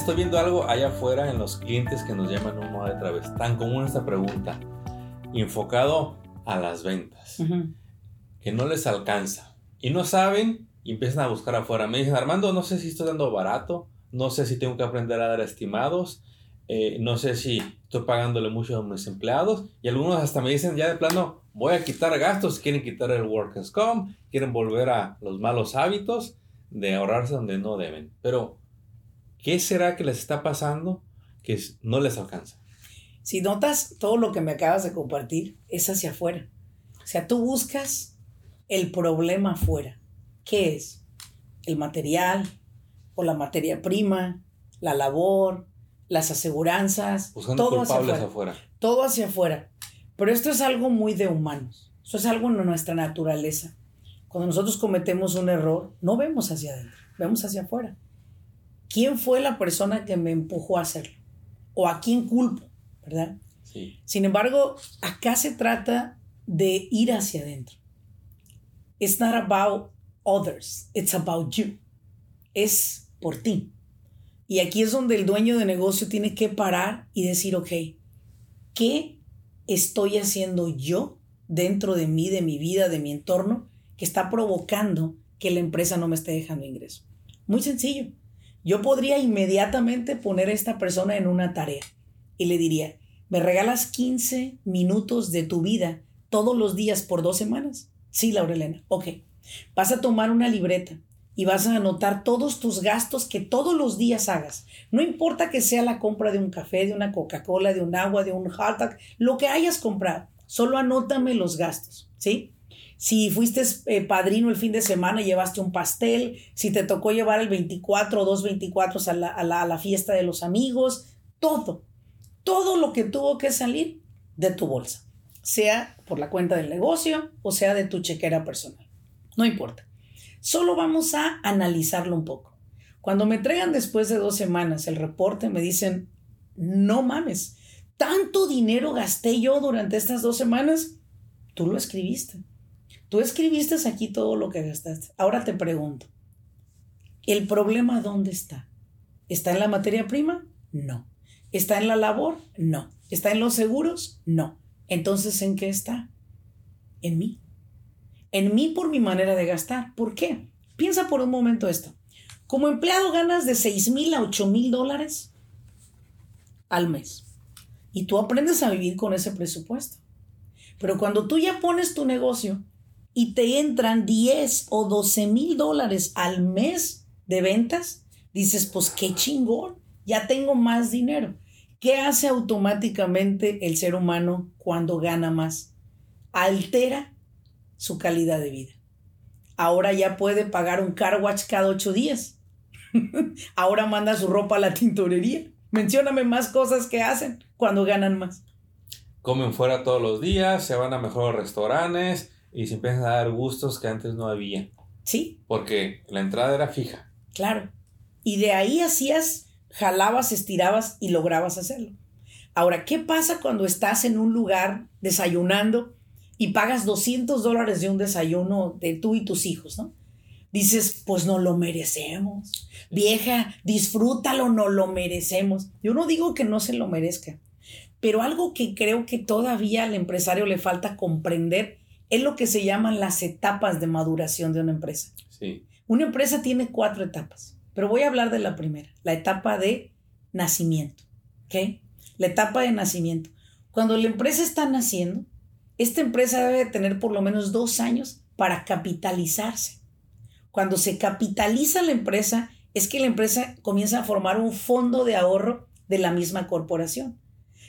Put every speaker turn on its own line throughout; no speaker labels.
Estoy viendo algo allá afuera en los clientes que nos llaman una de otra vez. Tan común esta pregunta, enfocado a las ventas, que no les alcanza y no saben y empiezan a buscar afuera. Me dicen, Armando, no sé si estoy dando barato, no sé si tengo que aprender a dar estimados, eh, no sé si estoy pagándole mucho a mis empleados y algunos hasta me dicen ya de plano, voy a quitar gastos, quieren quitar el workers comp, quieren volver a los malos hábitos de ahorrarse donde no deben. Pero, ¿qué será que les está pasando que no les alcanza?
Si notas todo lo que me acabas de compartir, es hacia afuera. O sea, tú buscas el problema afuera. ¿Qué es? El material o la materia prima, la labor, las aseguranzas, todo hacia afuera, Todo hacia afuera. Pero esto es algo muy de humanos. Eso es algo en nuestra naturaleza. Cuando nosotros cometemos un error, no vemos hacia adentro, vemos hacia afuera. ¿Quién fue la persona que me empujó a hacerlo? ¿O a quién culpo? ¿Verdad? Sí. Sin embargo, acá se trata de ir hacia adentro. It's not about others, it's about you. Es por ti. Y aquí es donde el dueño de negocio tiene que parar y decir, ok, ¿qué estoy haciendo yo dentro de mí, de mi vida, de mi entorno, que está provocando que la empresa no me esté dejando ingreso? Muy sencillo. Yo podría inmediatamente poner a esta persona en una tarea y le diría, ¿me regalas 15 minutos de tu vida todos los días por dos semanas? Sí, Laurelena. Ok. Vas a tomar una libreta y vas a anotar todos tus gastos que todos los días hagas. No importa que sea la compra de un café, de una Coca-Cola, de un agua, de un hot dog, lo que hayas comprado. Solo anótame los gastos, ¿sí? Si fuiste eh, padrino el fin de semana, llevaste un pastel, si te tocó llevar el 24 o dos 24 a la, a, la, a la fiesta de los amigos, todo, todo lo que tuvo que salir de tu bolsa, sea por la cuenta del negocio o sea de tu chequera personal. No importa. Solo vamos a analizarlo un poco. Cuando me entregan después de dos semanas el reporte, me dicen, no mames, tanto dinero gasté yo durante estas dos semanas. Tú lo escribiste. Tú escribiste aquí todo lo que gastaste. Ahora te pregunto, ¿el problema dónde está? ¿Está en la materia prima? No. ¿Está en la labor? No. ¿Está en los seguros? No. Entonces, ¿en qué está? En mí en mí por mi manera de gastar. ¿Por qué? Piensa por un momento esto. Como empleado ganas de 6 mil a 8 mil dólares al mes. Y tú aprendes a vivir con ese presupuesto. Pero cuando tú ya pones tu negocio y te entran 10 o 12 mil dólares al mes de ventas, dices, pues qué chingón, ya tengo más dinero. ¿Qué hace automáticamente el ser humano cuando gana más? Altera su calidad de vida. Ahora ya puede pagar un car watch cada ocho días. Ahora manda su ropa a la tintorería. Mencióname más cosas que hacen cuando ganan más.
Comen fuera todos los días, se van a mejores restaurantes y se empiezan a dar gustos que antes no había.
Sí.
Porque la entrada era fija.
Claro. Y de ahí hacías, jalabas, estirabas y lograbas hacerlo. Ahora, ¿qué pasa cuando estás en un lugar desayunando y pagas 200 dólares de un desayuno de tú y tus hijos, ¿no? Dices, pues no lo merecemos. Vieja, disfrútalo, no lo merecemos. Yo no digo que no se lo merezca, pero algo que creo que todavía al empresario le falta comprender es lo que se llaman las etapas de maduración de una empresa.
Sí.
Una empresa tiene cuatro etapas, pero voy a hablar de la primera, la etapa de nacimiento. ¿Ok? La etapa de nacimiento. Cuando la empresa está naciendo, esta empresa debe tener por lo menos dos años para capitalizarse. Cuando se capitaliza la empresa, es que la empresa comienza a formar un fondo de ahorro de la misma corporación.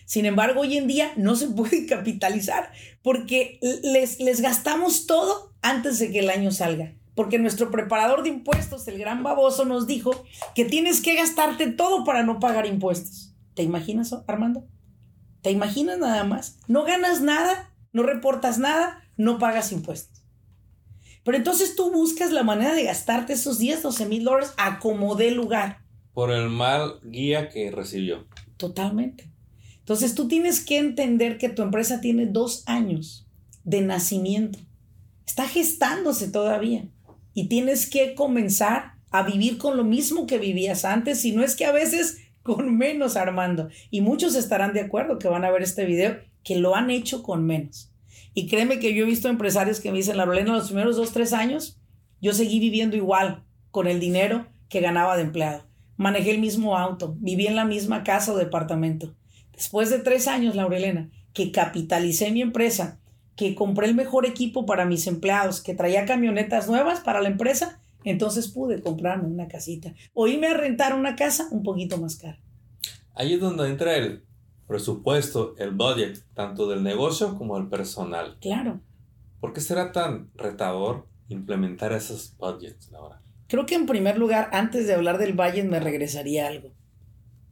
Sin embargo, hoy en día no se puede capitalizar porque les, les gastamos todo antes de que el año salga. Porque nuestro preparador de impuestos, el gran baboso, nos dijo que tienes que gastarte todo para no pagar impuestos. ¿Te imaginas, Armando? ¿Te imaginas nada más? No ganas nada, no reportas nada, no pagas impuestos. Pero entonces tú buscas la manera de gastarte esos 10, 12 mil dólares a como dé lugar.
Por el mal guía que recibió.
Totalmente. Entonces tú tienes que entender que tu empresa tiene dos años de nacimiento. Está gestándose todavía. Y tienes que comenzar a vivir con lo mismo que vivías antes, si no es que a veces con menos, Armando. Y muchos estarán de acuerdo que van a ver este video, que lo han hecho con menos. Y créeme que yo he visto empresarios que me dicen, la Rolena, los primeros dos, tres años, yo seguí viviendo igual con el dinero que ganaba de empleado. Manejé el mismo auto, viví en la misma casa o departamento. Después de tres años, Laurelena, que capitalicé mi empresa, que compré el mejor equipo para mis empleados, que traía camionetas nuevas para la empresa, entonces pude comprarme una casita o irme a rentar una casa un poquito más cara.
Ahí es donde entra el presupuesto, el budget, tanto del negocio como del personal.
Claro.
¿Por qué será tan retador implementar esos budgets ahora?
Creo que en primer lugar, antes de hablar del budget, me regresaría algo.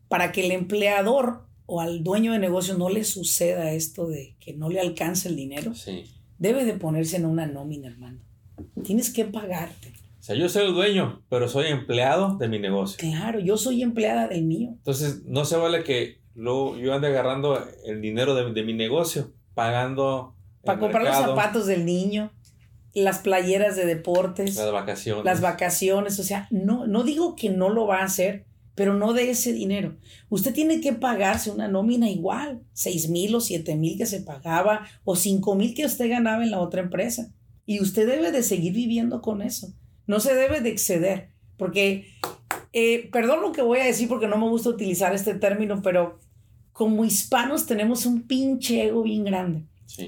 Para que el empleador o al dueño de negocio no le suceda esto de que no le alcance el dinero, debe de ponerse en una nómina, hermano. Tienes que pagarte.
O sea, yo soy el dueño, pero soy empleado de mi negocio.
Claro, yo soy empleada del mío.
Entonces, no se vale que luego yo ande agarrando el dinero de, mi negocio, pagando.
Para comprar los zapatos del niño, las playeras de deportes.
Las vacaciones.
Las vacaciones. O sea, no, no digo que no lo va a hacer, pero no de ese dinero. Usted tiene que pagarse una nómina igual, seis mil o siete mil que se pagaba o cinco mil que usted ganaba en la otra empresa. Y usted debe de seguir viviendo con eso. No se debe de exceder, porque, eh, perdón lo que voy a decir porque no me gusta utilizar este término, pero como hispanos tenemos un pinche ego bien grande.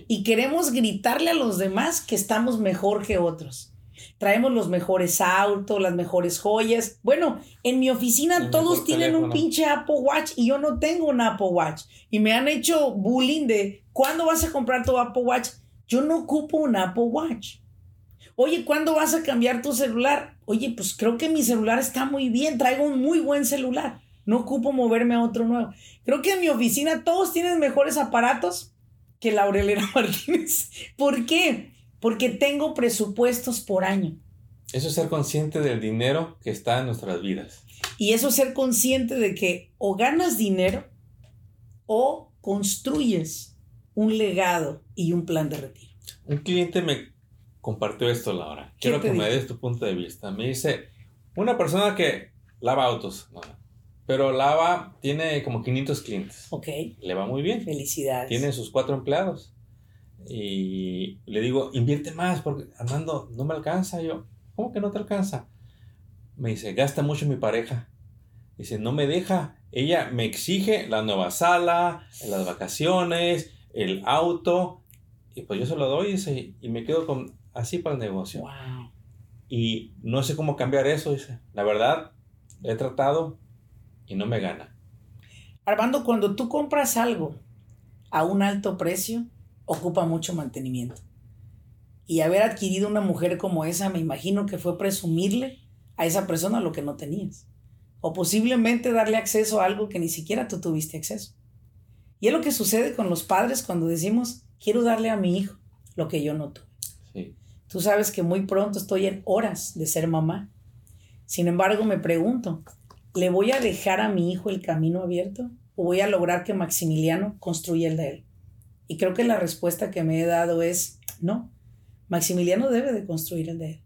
Y queremos gritarle a los demás que estamos mejor que otros. Traemos los mejores autos, las mejores joyas. Bueno, en mi oficina todos tienen un pinche Apple Watch y yo no tengo un Apple Watch. Y me han hecho bullying de, ¿cuándo vas a comprar tu Apple Watch? Yo no ocupo un Apple Watch. Oye, ¿cuándo vas a cambiar tu celular? Oye, pues creo que mi celular está muy bien, traigo un muy buen celular. No ocupo moverme a otro nuevo. Creo que en mi oficina todos tienen mejores aparatos que Laurelena Martínez. ¿Por qué? Porque tengo presupuestos por año.
Eso es ser consciente del dinero que está en nuestras vidas.
Y eso es ser consciente de que o ganas dinero o construyes un legado y un plan de retiro.
Un cliente me compartió esto, Laura. Quiero que me des tu punto de vista. Me dice, una persona que lava autos, pero lava, tiene como 500 clientes.
Ok.
Le va muy bien.
Felicidades.
Tiene sus cuatro empleados. Y le digo, invierte más, porque Armando, no me alcanza. Yo, ¿cómo que no te alcanza? Me dice, gasta mucho mi pareja. Dice, no me deja. Ella me exige la nueva sala, las vacaciones, el auto. Y pues yo se lo doy y me quedo con así para el negocio. Y no sé cómo cambiar eso, dice. La verdad, he tratado y no me gana.
Armando, cuando tú compras algo a un alto precio, ocupa mucho mantenimiento. Y haber adquirido una mujer como esa, me imagino que fue presumirle a esa persona lo que no tenías. O posiblemente darle acceso a algo que ni siquiera tú tuviste acceso. Y es lo que sucede con los padres cuando decimos, quiero darle a mi hijo lo que yo no tuve. Tú sabes que muy pronto estoy en horas de ser mamá. Sin embargo, me pregunto, ¿le voy a dejar a mi hijo el camino abierto o voy a lograr que Maximiliano construya el de él? Y creo que la respuesta que me he dado es no. Maximiliano debe de construir el de él.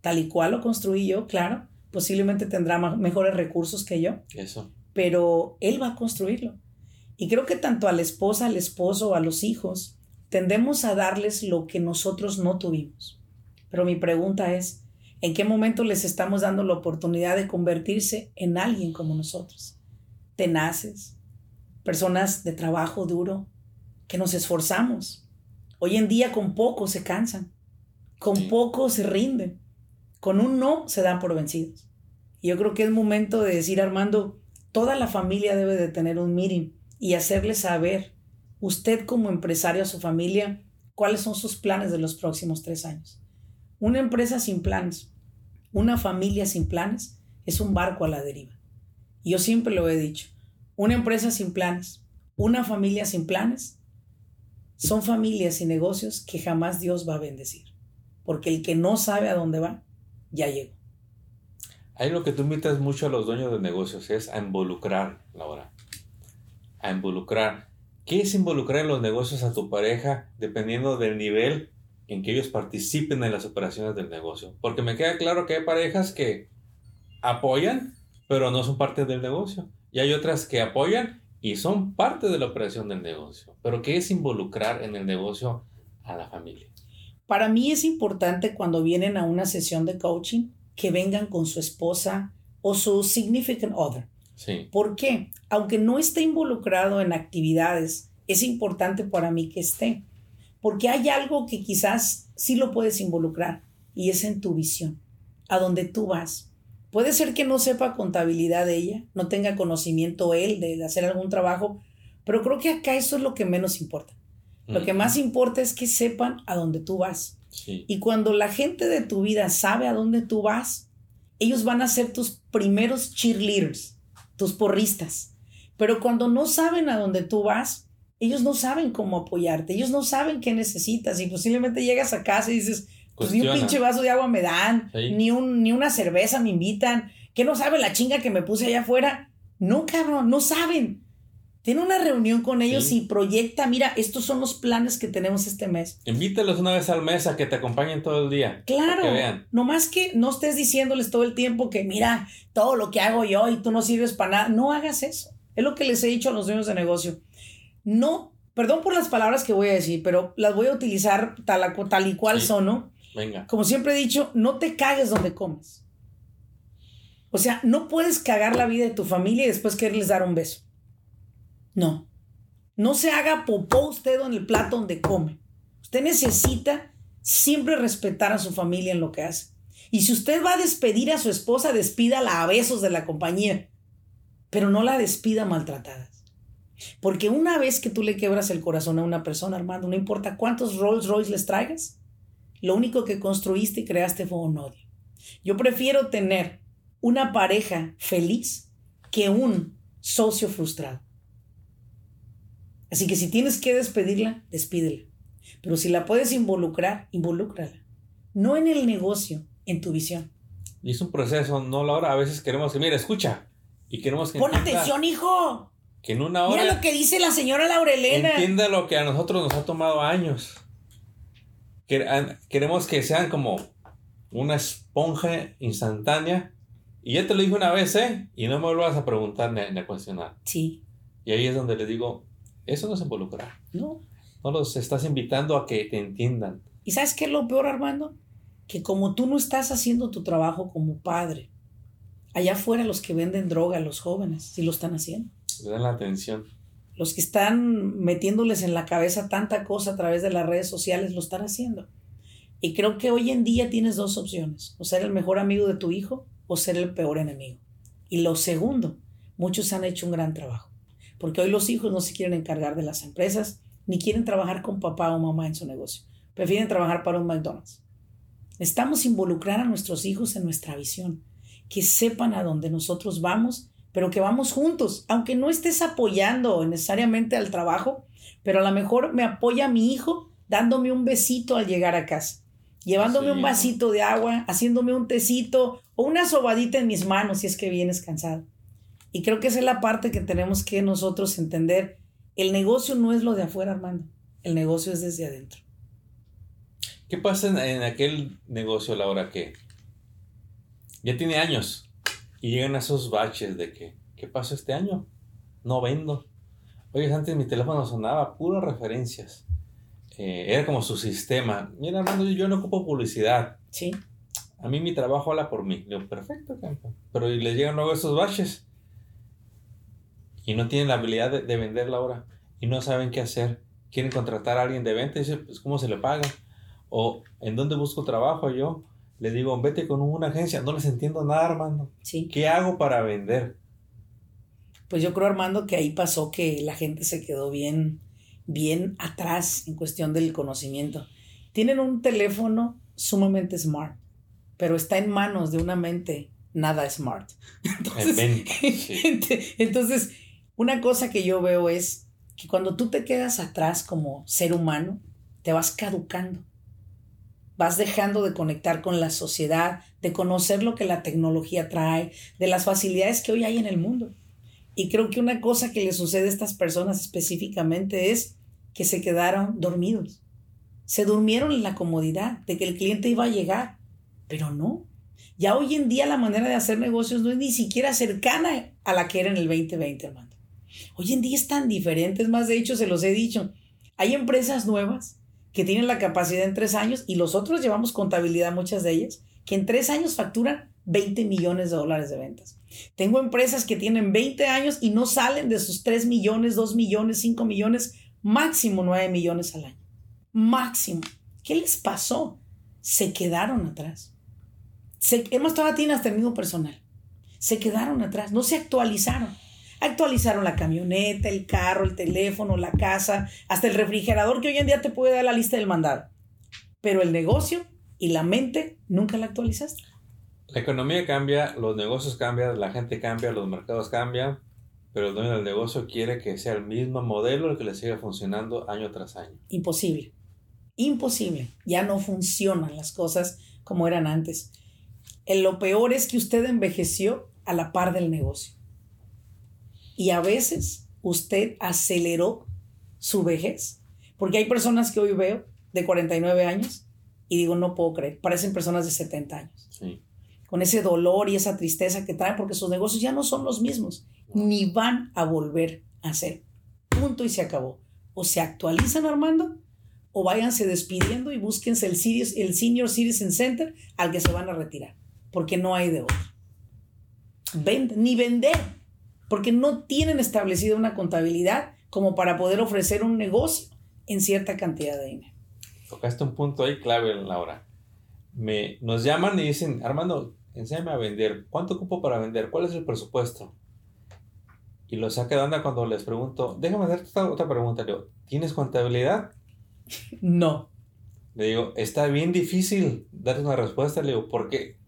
Tal y cual lo construí yo, claro, posiblemente tendrá mejores recursos que yo.
Eso.
Pero él va a construirlo. Y creo que tanto a la esposa, al esposo, a los hijos, tendemos a darles lo que nosotros no tuvimos. Pero mi pregunta es, ¿en qué momento les estamos dando la oportunidad de convertirse en alguien como nosotros? Tenaces, personas de trabajo duro, que nos esforzamos. Hoy en día con poco se cansan, con poco se rinden, con un no se dan por vencidos. Y yo creo que es momento de decir, Armando, toda la familia debe de tener un meeting y hacerle saber, usted como empresario a su familia, cuáles son sus planes de los próximos tres años. Una empresa sin planes, una familia sin planes, es un barco a la deriva. Yo siempre lo he dicho, una empresa sin planes, una familia sin planes, son familias y negocios que jamás Dios va a bendecir. Porque el que no sabe a dónde va, ya llegó.
Ahí lo que tú invitas mucho a los dueños de negocios es a involucrar, Laura. A involucrar. ¿Qué es involucrar en los negocios a tu pareja dependiendo del nivel en que ellos participen en las operaciones del negocio? Porque me queda claro que hay parejas que apoyan, pero no son parte del negocio. Y hay otras que apoyan y son parte de la operación del negocio. Pero ¿qué es involucrar en el negocio a la familia?
Para mí es importante cuando vienen a una sesión de coaching que vengan con su esposa o su significant other.
Sí.
¿Por qué? Aunque no esté involucrado en actividades, es importante para mí que esté. Porque hay algo que quizás sí lo puedes involucrar y es en tu visión, a donde tú vas. Puede ser que no sepa contabilidad de ella, no tenga conocimiento él de hacer algún trabajo, pero creo que acá eso es lo que menos importa. Lo que más importa es que sepan a dónde tú vas. Y cuando la gente de tu vida sabe a dónde tú vas, ellos van a ser tus primeros cheerleaders, tus porristas. Pero cuando no saben a dónde tú vas, ellos no saben cómo apoyarte, ellos no saben qué necesitas y posiblemente llegas a casa y dices, pues ni un pinche vaso de agua me dan, ni, un, ni una cerveza me invitan, que no sabe la chinga que me puse allá afuera. No, cabrón, no saben. Tiene una reunión con ellos y proyecta, mira, estos son los planes que tenemos este mes.
Invítalos una vez al mes a que te acompañen todo el día.
Claro. Que vean. No más que no estés diciéndoles todo el tiempo que mira todo lo que hago yo y tú no sirves para nada. No hagas eso. Es lo que les he dicho a los dueños de negocio. No, perdón por las palabras que voy a decir, pero las voy a utilizar tal, tal y cual son, ¿no?
Venga.
Como siempre he dicho, no te cagues donde comes. O sea, no puedes cagar la vida de tu familia y después quererles dar un beso. No. No se haga popó usted en el plato donde come. Usted necesita siempre respetar a su familia en lo que hace. Y si usted va a despedir a su esposa, despídala a besos de la compañía, pero no la despida maltratada. Porque una vez que tú le quebras el corazón a una persona, Armando, no importa cuántos Rolls Royce les traigas, lo único que construiste y creaste fue un odio. Yo prefiero tener una pareja feliz que un socio frustrado. Así que si tienes que despedirla, despídela. Pero si la puedes involucrar, involúcrala. No en el negocio, en tu visión.
Y es un proceso, no la hora. A veces queremos que, mira, escucha. Y queremos que.
Pon atención, hijo.
Que en una hora.
Mira lo que dice la señora Laurelena.
Entienda lo que a nosotros nos ha tomado años. Queremos que sean como una esponja instantánea. Y ya te lo dije una vez, ¿eh? Y no me vuelvas a preguntar ni a cuestionar.
Sí.
Y ahí es donde le digo, eso no es involucrar.
No.
No los estás invitando a que te entiendan.
¿Y sabes qué es lo peor, Armando? Que como tú no estás haciendo tu trabajo como padre, allá afuera los que venden droga a los jóvenes, sí lo están haciendo.
Le dan la atención.
Los que están metiéndoles en la cabeza tanta cosa a través de las redes sociales lo están haciendo. Y creo que hoy en día tienes dos opciones, o ser el mejor amigo de tu hijo o ser el peor enemigo. Y lo segundo, muchos han hecho un gran trabajo porque hoy los hijos no se quieren encargar de las empresas ni quieren trabajar con papá o mamá en su negocio. Prefieren trabajar para un McDonald's. Necesitamos involucrar a nuestros hijos en nuestra visión, que sepan a dónde nosotros vamos, pero que vamos juntos, aunque no estés apoyando necesariamente al trabajo, pero a lo mejor me apoya mi hijo dándome un besito al llegar a casa, llevándome un vasito de agua, haciéndome un tecito o una sobadita en mis manos si es que vienes cansado. Y creo que esa es la parte que tenemos que nosotros entender. El negocio no es lo de afuera, Armando. El negocio es desde adentro.
¿Qué pasa en, aquel negocio, Laura, que ya tiene años y llegan a esos baches de que, ¿qué pasó este año? No vendo. Oye, antes mi teléfono sonaba, puras referencias. Eh, era como su sistema. Mira, Armando, yo no ocupo publicidad.
Sí.
A mí mi trabajo habla por mí. Digo, perfecto, campo. Pero y les llegan luego esos baches y no tienen la habilidad de, vender la hora y no saben qué hacer. Quieren contratar a alguien de venta y dicen, pues, ¿cómo se le paga? O, ¿en dónde busco trabajo yo? Le digo, vete con una agencia. No les entiendo nada, Armando.
Sí.
¿Qué hago para vender?
Pues yo creo, Armando, que ahí pasó que la gente se quedó bien, bien atrás en cuestión del conocimiento. Tienen un teléfono sumamente smart, pero está en manos de una mente nada smart. Entonces, entonces, una cosa que yo veo es que cuando tú te quedas atrás como ser humano, te vas caducando. Vas dejando de conectar con la sociedad, de conocer lo que la tecnología trae, de las facilidades que hoy hay en el mundo. Y creo que una cosa que le sucede a estas personas específicamente es que se quedaron dormidos. Se durmieron en la comodidad de que el cliente iba a llegar, pero no. Ya hoy en día la manera de hacer negocios no es ni siquiera cercana a la que era en el 2020, hermano. Hoy en día es tan diferente, es más, de hecho, se los he dicho. Hay empresas nuevas que tienen la capacidad en tres años y los otros llevamos contabilidad, muchas de ellas, que en tres años facturan 20 millones de dólares de ventas. Tengo empresas que tienen 20 años y no salen de sus 3 millones, 2 millones, 5 millones, máximo 9 millones al año. Máximo. ¿Qué les pasó? Se quedaron atrás. Se, hemos todavía tienen hasta el mismo personal. Se quedaron atrás, no se actualizaron. Actualizaron la camioneta, el carro, el teléfono, la casa, hasta el refrigerador que hoy en día te puede dar la lista del mandado. Pero el negocio y la mente nunca la actualizaste.
La economía cambia, los negocios cambian, la gente cambia, los mercados cambian, pero el dueño del negocio quiere que sea el mismo modelo el que le siga funcionando año tras año.
Imposible. Imposible. Ya no funcionan las cosas como eran antes. lo peor es que usted envejeció a la par del negocio. Y a veces usted aceleró su vejez. Porque hay personas que hoy veo de 49 años y digo, no puedo creer, parecen personas de 70 años. Con ese dolor y esa tristeza que traen porque sus negocios ya no son los mismos, ni van a volver a ser. Punto y se acabó. O se actualizan, Armando, o váyanse despidiendo y búsquense el, el Senior Citizen Center al que se van a retirar, porque no hay de otro. ni vender porque no tienen establecida una contabilidad como para poder ofrecer un negocio en cierta cantidad de dinero.
Tocaste un punto ahí clave, Laura. Me, nos llaman y dicen, Armando, enséñame a vender. ¿Cuánto ocupo para vender? ¿Cuál es el presupuesto? Y lo saca de onda cuando les pregunto, déjame hacerte otra pregunta. Le digo, ¿tienes contabilidad?
No.
Le digo, está bien difícil darte una respuesta. Le digo, ¿por qué?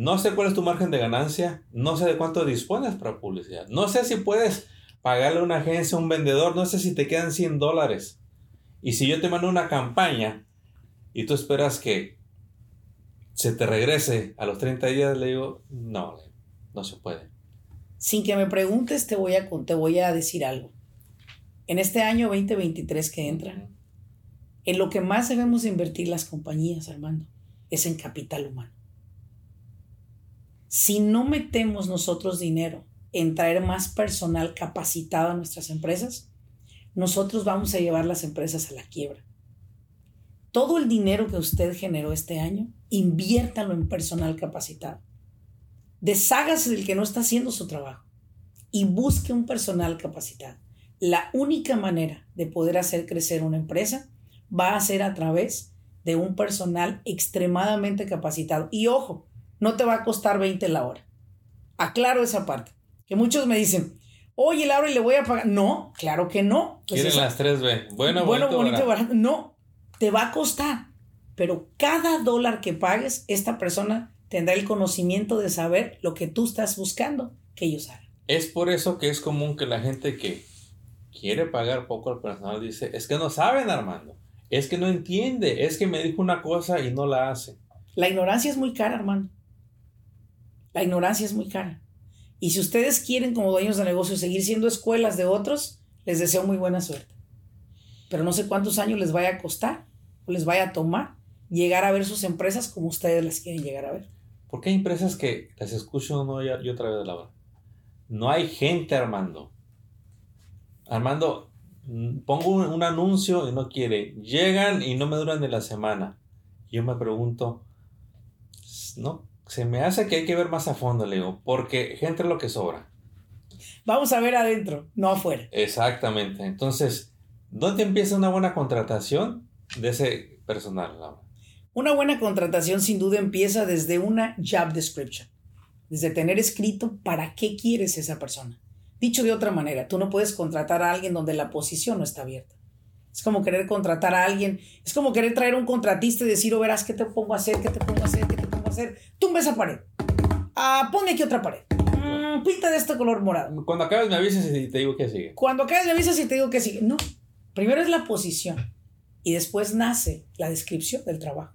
No sé cuál es tu margen de ganancia, no sé de cuánto dispones para publicidad, no sé si puedes pagarle a una agencia, a un vendedor, no sé si te quedan 100 dólares. Y si yo te mando una campaña y tú esperas que se te regrese a los 30 días, le digo, no, no se puede.
Sin que me preguntes, te voy a, te voy a decir algo. En este año 2023 que entra, en lo que más debemos invertir las compañías, Armando, es en capital humano si no metemos nosotros dinero en traer más personal capacitado a nuestras empresas, nosotros vamos a llevar las empresas a la quiebra. Todo el dinero que usted generó este año, inviértalo en personal capacitado. Deshágase del que no está haciendo su trabajo y busque un personal capacitado. La única manera de poder hacer crecer una empresa va a ser a través de un personal extremadamente capacitado. Y ojo, no te va a costar 20 la hora. Aclaro esa parte. Que muchos me dicen, oye, Laura, ¿y le voy a pagar? No, claro que no.
Pues Quieren las 3B. Bueno,
bueno bonito, barato. No, te va a costar. Pero cada dólar que pagues, esta persona tendrá el conocimiento de saber lo que tú estás buscando que ellos hagan.
Es por eso que es común que la gente que quiere pagar poco al personal dice, es que no saben, Armando. Es que no entiende. Es que me dijo una cosa y no la hace.
La ignorancia es muy cara, Armando. La ignorancia es muy cara. Y si ustedes quieren como dueños de negocio seguir siendo escuelas de otros, les deseo muy buena suerte. Pero no sé cuántos años les vaya a costar o les vaya a tomar llegar a ver sus empresas como ustedes las quieren llegar a ver.
Porque hay empresas que las escucho no y otra vez, Laura. No hay gente, Armando. Armando, pongo un, un anuncio y no quiere. Llegan y no me duran de la semana. Yo me pregunto, ¿no? Se me hace que hay que ver más a fondo, Leo, porque gente es lo que sobra.
Vamos a ver adentro, no afuera.
Exactamente. Entonces, ¿dónde empieza una buena contratación de ese personal,
Una buena contratación sin duda empieza desde una job description, desde tener escrito para qué quieres esa persona, Dicho de otra manera, tú no puedes contratar a alguien donde la posición no está abierta. Es como querer contratar a alguien, es como querer traer un contratista y decir, oh, verás, ¿qué te pongo a hacer? ¿Qué te pongo a hacer? ¿Qué te pongo a hacer? Tumba esa pared. Ah, aquí otra pared. Mm, pinta de este color morado.
Cuando acabes me avisas y te digo que sigue.
Cuando acabes me avisas y te digo que sigue. No. Primero es la posición y después nace la descripción del trabajo.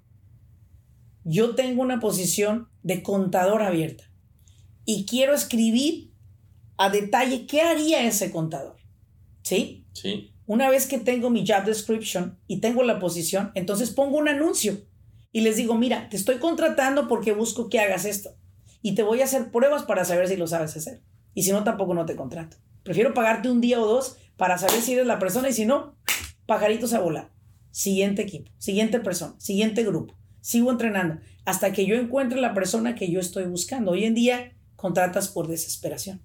Yo tengo una posición de contador abierta y quiero escribir a detalle qué haría ese contador. ¿Sí?
Sí.
Una vez que tengo mi job description y tengo la posición, entonces pongo un anuncio y les digo, mira, te estoy contratando porque busco que hagas esto y te voy a hacer pruebas para saber si lo sabes hacer. Y si no, tampoco no te contrato. Prefiero pagarte un día o dos para saber si eres la persona y si no, pajaritos a volar. Siguiente equipo, siguiente persona, siguiente grupo. Sigo entrenando hasta que yo encuentre la persona que yo estoy buscando. Hoy en día contratas por desesperación.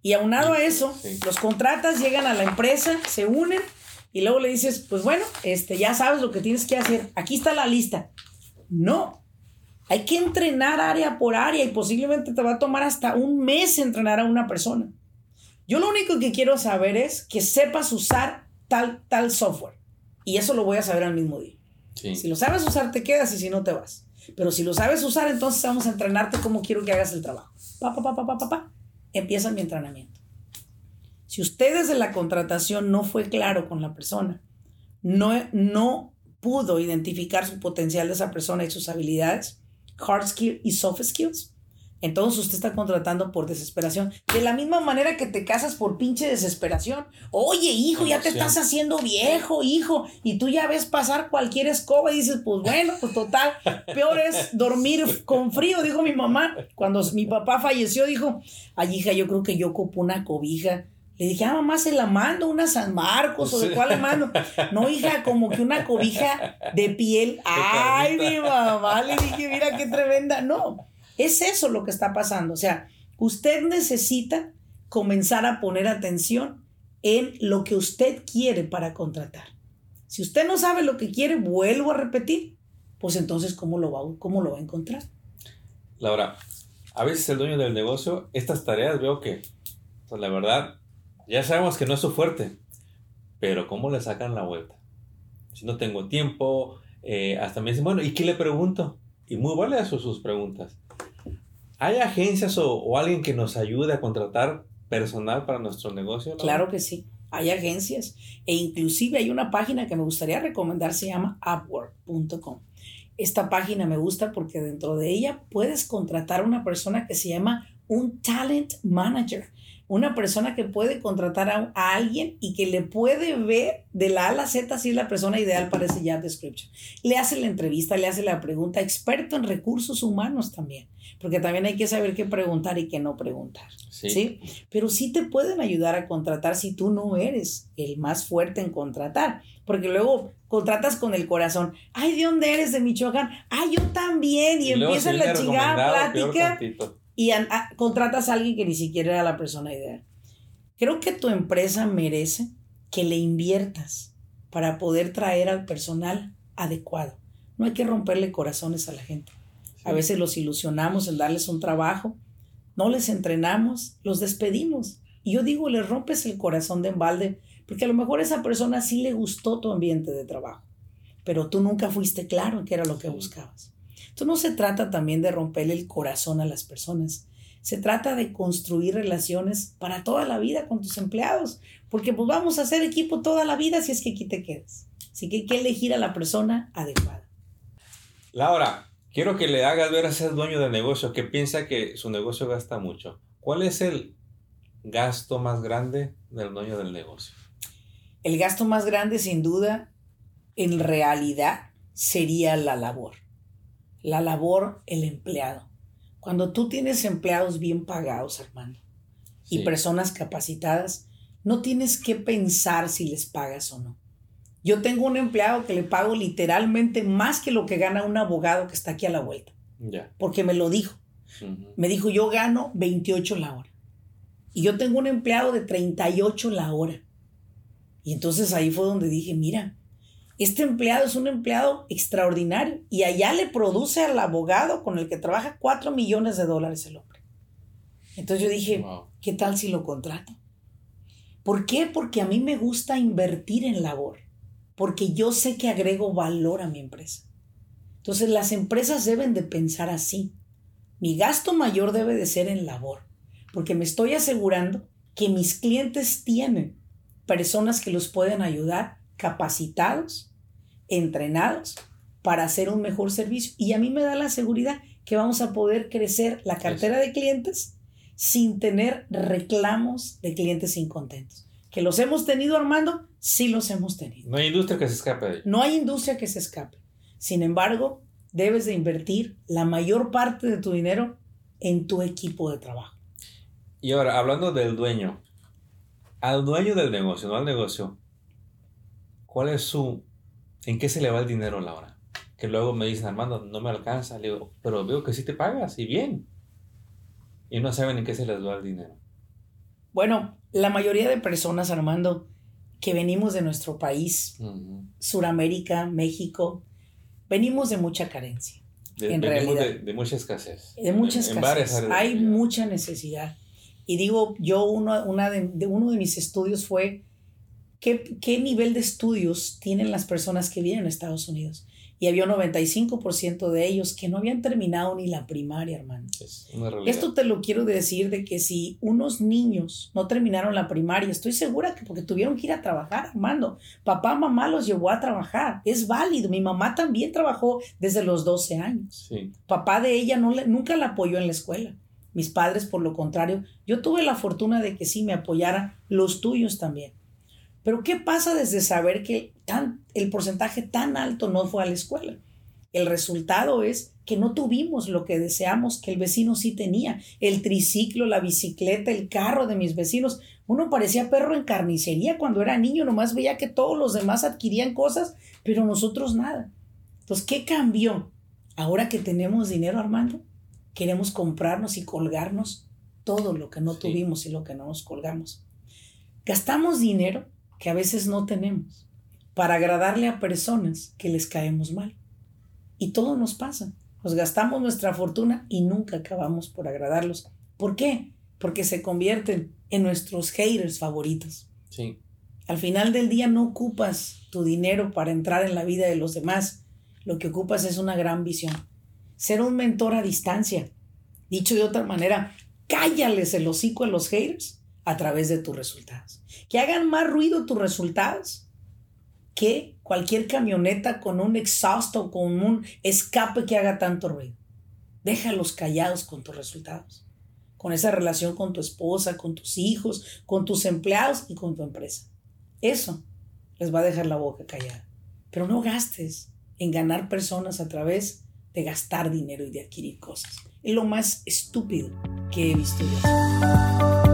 Y aunado a eso, los contratas, llegan a la empresa, se unen y luego le dices, pues bueno, este, ya sabes lo que tienes que hacer. Aquí está la lista. No, hay que entrenar área por área y posiblemente te va a tomar hasta un mes entrenar a una persona. Yo lo único que quiero saber es que sepas usar tal, tal software. Y eso lo voy a saber al mismo día. Si lo sabes usar, te quedas y si no, te vas. Pero si lo sabes usar, entonces vamos a entrenarte como quiero que hagas el trabajo. Pa, pa, pa, pa, pa, pa, Empieza mi entrenamiento. Si usted desde la contratación no fue claro con la persona, no, no pudo identificar su potencial de esa persona y sus habilidades, hard skills y soft skills, entonces usted está contratando por desesperación. De la misma manera que te casas por pinche desesperación. Oye, hijo, ya te estás haciendo viejo, hijo. Y tú ya ves pasar cualquier escoba y dices, pues bueno, pues total. Peor es dormir con frío, dijo mi mamá. Cuando mi papá falleció, dijo, ay, hija, yo creo que yo ocupo una cobija. Le dije, ah, mamá, se la mando, una San Marcos o de cuál le mando. No, hija, como que una cobija de piel. Ay, mi mamá, le dije, mira qué tremenda. No, es eso lo que está pasando. O sea, usted necesita comenzar a poner atención en lo que usted quiere para contratar. Si usted no sabe lo que quiere, vuelvo a repetir, pues entonces, ¿cómo lo va, cómo lo va a encontrar?
Laura, a veces el dueño del negocio, estas tareas veo que, pues la verdad, ya sabemos que no es su fuerte, pero ¿cómo le sacan la vuelta? Si no tengo tiempo, eh, hasta me dicen, bueno, ¿y qué le pregunto? Y muy válidas sus preguntas. ¿Hay agencias o, alguien que nos ayude a contratar personal para nuestro negocio?
Claro que sí. Hay agencias e inclusive hay una página que me gustaría recomendar, se llama upwork.com. Esta página me gusta porque dentro de ella puedes contratar a una persona que se llama un talent manager una persona que puede contratar a, alguien y que le puede ver de la A a la Z si es la persona ideal para ese job description. Le hace la entrevista, le hace la pregunta, experto en recursos humanos también, porque también hay que saber qué preguntar y qué no preguntar. Sí. Pero sí te pueden ayudar a contratar si tú no eres el más fuerte en contratar, porque luego contratas con el corazón. Ay, ¿de dónde eres? De Michoacán. Ay, yo también. Y, empieza la chingada plática y contratas a alguien que ni siquiera era la persona ideal. Creo que tu empresa merece que le inviertas para poder traer al personal adecuado. No hay que romperle corazones a la gente. A veces los ilusionamos en darles un trabajo, no les entrenamos, los despedimos. Y yo digo, le rompes el corazón de embalde, porque a lo mejor a esa persona sí le gustó tu ambiente de trabajo, pero tú nunca fuiste claro en qué era lo que buscabas. Esto no se trata también de romperle el corazón a las personas. Se trata de construir relaciones para toda la vida con tus empleados, porque pues vamos a hacer equipo toda la vida si es que aquí te quedas. Así que hay que elegir a la persona adecuada.
Laura, quiero que le hagas ver a ese dueño de negocio que piensa que su negocio gasta mucho. ¿Cuál es el gasto más grande del dueño del negocio?
El gasto más grande, sin duda, en realidad, sería la labor la labor, el empleado. Cuando tú tienes empleados bien pagados, hermano, y personas capacitadas, no tienes que pensar si les pagas o no. Yo tengo un empleado que le pago literalmente más que lo que gana un abogado que está aquí a la vuelta. Porque me lo dijo. Me dijo, yo gano 28 la hora. Y yo tengo un empleado de 38 la hora. Y entonces ahí fue donde dije, mira, este empleado es un empleado extraordinario y allá le produce al abogado con el que trabaja 4 millones de dólares el hombre. Entonces yo dije, ¿qué tal si lo contrato? ¿Por qué? Porque a mí me gusta invertir en labor, porque yo sé que agrego valor a mi empresa. Entonces las empresas deben de pensar así. Mi gasto mayor debe de ser en labor, porque me estoy asegurando que mis clientes tienen personas que los pueden ayudar capacitados, entrenados para hacer un mejor servicio. Y a mí me da la seguridad que vamos a poder crecer la cartera de clientes sin tener reclamos de clientes incontentos. ¿Que los hemos tenido, Armando? Sí los hemos tenido.
No hay industria que se escape de
No hay industria que se escape. Sin embargo, debes de invertir la mayor parte de tu dinero en tu equipo de trabajo.
Y ahora, hablando del dueño, al dueño del negocio, no al negocio, ¿cuál es su... ¿En qué se le va el dinero a la hora? Que luego me dicen, Armando, no me alcanza. Le digo, pero veo que sí te pagas y bien y no saben en qué se les va el dinero.
Bueno, la mayoría de personas, Armando, que venimos de nuestro país, Suramérica, México, venimos de mucha carencia.
en realidad. De, mucha escasez.
De mucha escasez. Hay mucha necesidad. Y digo, yo uno, una de, uno de mis estudios fue ¿qué, qué nivel de estudios tienen las personas que vienen a Estados Unidos y había un 95% de ellos que no habían terminado ni la primaria, hermano. Esto te lo quiero decir de que si unos niños no terminaron la primaria, estoy segura que porque tuvieron que ir a trabajar, Armando. Papá, mamá los llevó a trabajar. Es válido. Mi mamá también trabajó desde los 12 años. Papá de ella no nunca la apoyó en la escuela. Mis padres, por lo contrario, yo tuve la fortuna de que sí me apoyaran los tuyos también. Pero ¿qué pasa desde saber que tan, el porcentaje tan alto no fue a la escuela? El resultado es que no tuvimos lo que deseamos que el vecino sí tenía. El triciclo, la bicicleta, el carro de mis vecinos. Uno parecía perro en carnicería cuando era niño, nomás veía que todos los demás adquirían cosas, pero nosotros nada. Entonces, ¿qué cambió? Ahora que tenemos dinero, Armando, queremos comprarnos y colgarnos todo lo que no tuvimos y lo que no nos colgamos. Gastamos dinero que a veces no tenemos para agradarle a personas que les caemos mal. Y todo nos pasa. Nos gastamos nuestra fortuna y nunca acabamos por agradarlos. ¿Por qué? Porque se convierten en nuestros haters favoritos. Sí. Al final del día no ocupas tu dinero para entrar en la vida de los demás. Lo que ocupas es una gran visión. Ser un mentor a distancia. Dicho de otra manera, cállales el hocico a los haters a través de tus resultados. Que hagan más ruido tus resultados que cualquier camioneta con un exhausto o con un escape que haga tanto ruido. Déjalos callados con tus resultados, con esa relación con tu esposa, con tus hijos, con tus empleados y con tu empresa. Eso les va a dejar la boca callada. Pero no gastes en ganar personas a través de gastar dinero y de adquirir cosas. Es lo más estúpido que he visto yo.